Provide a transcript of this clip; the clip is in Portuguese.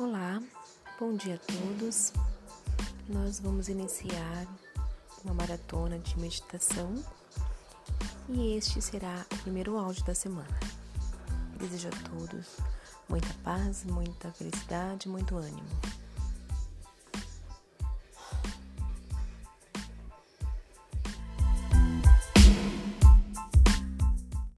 Olá, bom dia a todos. Nós vamos iniciar uma maratona de meditação e este será o primeiro áudio da semana. Desejo a todos muita paz, muita felicidade, muito ânimo.